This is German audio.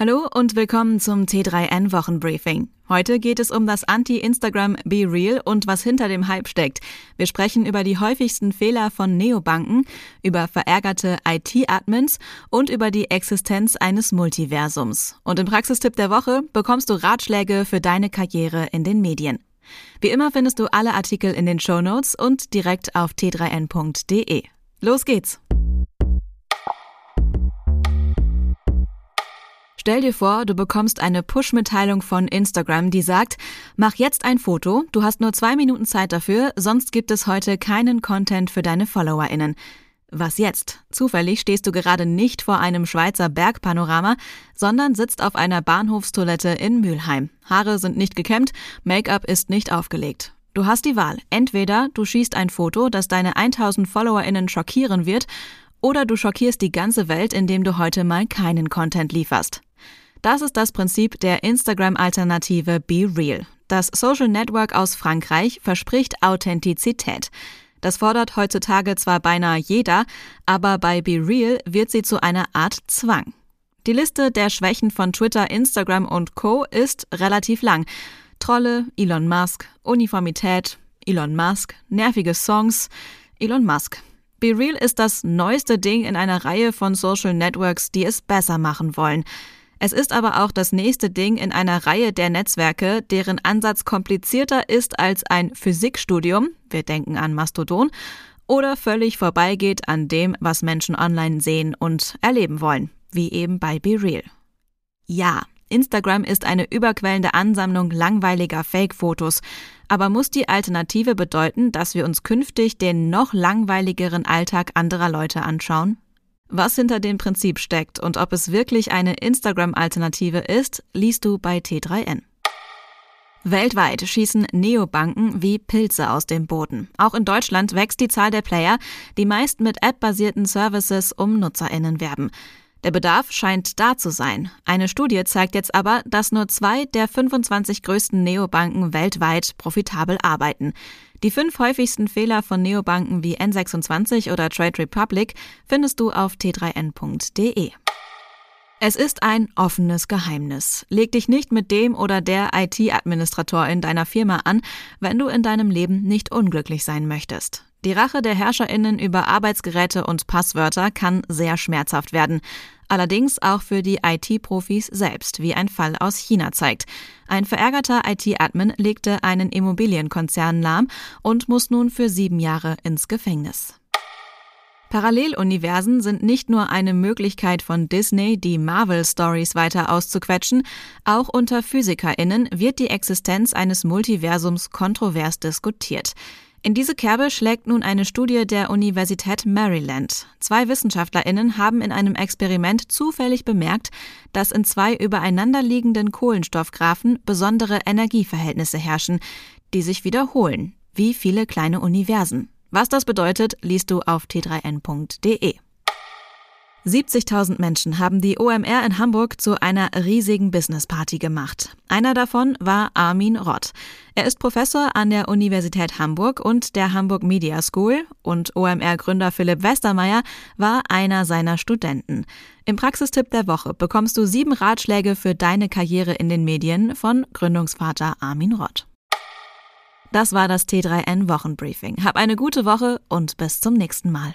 Hallo und willkommen zum T3N Wochenbriefing. Heute geht es um das Anti-Instagram Be Real und was hinter dem Hype steckt. Wir sprechen über die häufigsten Fehler von Neobanken, über verärgerte IT-Admins und über die Existenz eines Multiversums. Und im Praxistipp der Woche bekommst du Ratschläge für deine Karriere in den Medien. Wie immer findest du alle Artikel in den Show Notes und direkt auf t3n.de. Los geht's! Stell dir vor, du bekommst eine Push-Mitteilung von Instagram, die sagt, mach jetzt ein Foto, du hast nur zwei Minuten Zeit dafür, sonst gibt es heute keinen Content für deine FollowerInnen. Was jetzt? Zufällig stehst du gerade nicht vor einem Schweizer Bergpanorama, sondern sitzt auf einer Bahnhofstoilette in Mülheim. Haare sind nicht gekämmt, Make-up ist nicht aufgelegt. Du hast die Wahl. Entweder du schießt ein Foto, das deine 1000 FollowerInnen schockieren wird, oder du schockierst die ganze Welt, indem du heute mal keinen Content lieferst. Das ist das Prinzip der Instagram-Alternative Be Real. Das Social Network aus Frankreich verspricht Authentizität. Das fordert heutzutage zwar beinahe jeder, aber bei Be Real wird sie zu einer Art Zwang. Die Liste der Schwächen von Twitter, Instagram und Co. ist relativ lang. Trolle, Elon Musk, Uniformität, Elon Musk, nervige Songs, Elon Musk. Be Real ist das neueste Ding in einer Reihe von Social Networks, die es besser machen wollen. Es ist aber auch das nächste Ding in einer Reihe der Netzwerke, deren Ansatz komplizierter ist als ein Physikstudium, wir denken an Mastodon, oder völlig vorbeigeht an dem, was Menschen online sehen und erleben wollen, wie eben bei Be Real. Ja, Instagram ist eine überquellende Ansammlung langweiliger Fake-Fotos, aber muss die Alternative bedeuten, dass wir uns künftig den noch langweiligeren Alltag anderer Leute anschauen? Was hinter dem Prinzip steckt und ob es wirklich eine Instagram-Alternative ist, liest du bei T3N. Weltweit schießen Neobanken wie Pilze aus dem Boden. Auch in Deutschland wächst die Zahl der Player, die meist mit App-basierten Services um NutzerInnen werben. Der Bedarf scheint da zu sein. Eine Studie zeigt jetzt aber, dass nur zwei der 25 größten Neobanken weltweit profitabel arbeiten. Die fünf häufigsten Fehler von Neobanken wie N26 oder Trade Republic findest du auf t3n.de. Es ist ein offenes Geheimnis. Leg dich nicht mit dem oder der IT-Administrator in deiner Firma an, wenn du in deinem Leben nicht unglücklich sein möchtest. Die Rache der Herrscherinnen über Arbeitsgeräte und Passwörter kann sehr schmerzhaft werden. Allerdings auch für die IT-Profis selbst, wie ein Fall aus China zeigt. Ein verärgerter IT-Admin legte einen Immobilienkonzern lahm und muss nun für sieben Jahre ins Gefängnis. Paralleluniversen sind nicht nur eine Möglichkeit von Disney, die Marvel-Stories weiter auszuquetschen, auch unter PhysikerInnen wird die Existenz eines Multiversums kontrovers diskutiert. In diese Kerbe schlägt nun eine Studie der Universität Maryland. Zwei Wissenschaftlerinnen haben in einem Experiment zufällig bemerkt, dass in zwei übereinanderliegenden Kohlenstoffgraphen besondere Energieverhältnisse herrschen, die sich wiederholen, wie viele kleine Universen. Was das bedeutet, liest du auf t3n.de. 70.000 Menschen haben die OMR in Hamburg zu einer riesigen Businessparty gemacht. Einer davon war Armin Rott. Er ist Professor an der Universität Hamburg und der Hamburg Media School und OMR-Gründer Philipp Westermeier war einer seiner Studenten. Im Praxistipp der Woche bekommst du sieben Ratschläge für deine Karriere in den Medien von Gründungsvater Armin Rott. Das war das T3N Wochenbriefing. Hab eine gute Woche und bis zum nächsten Mal.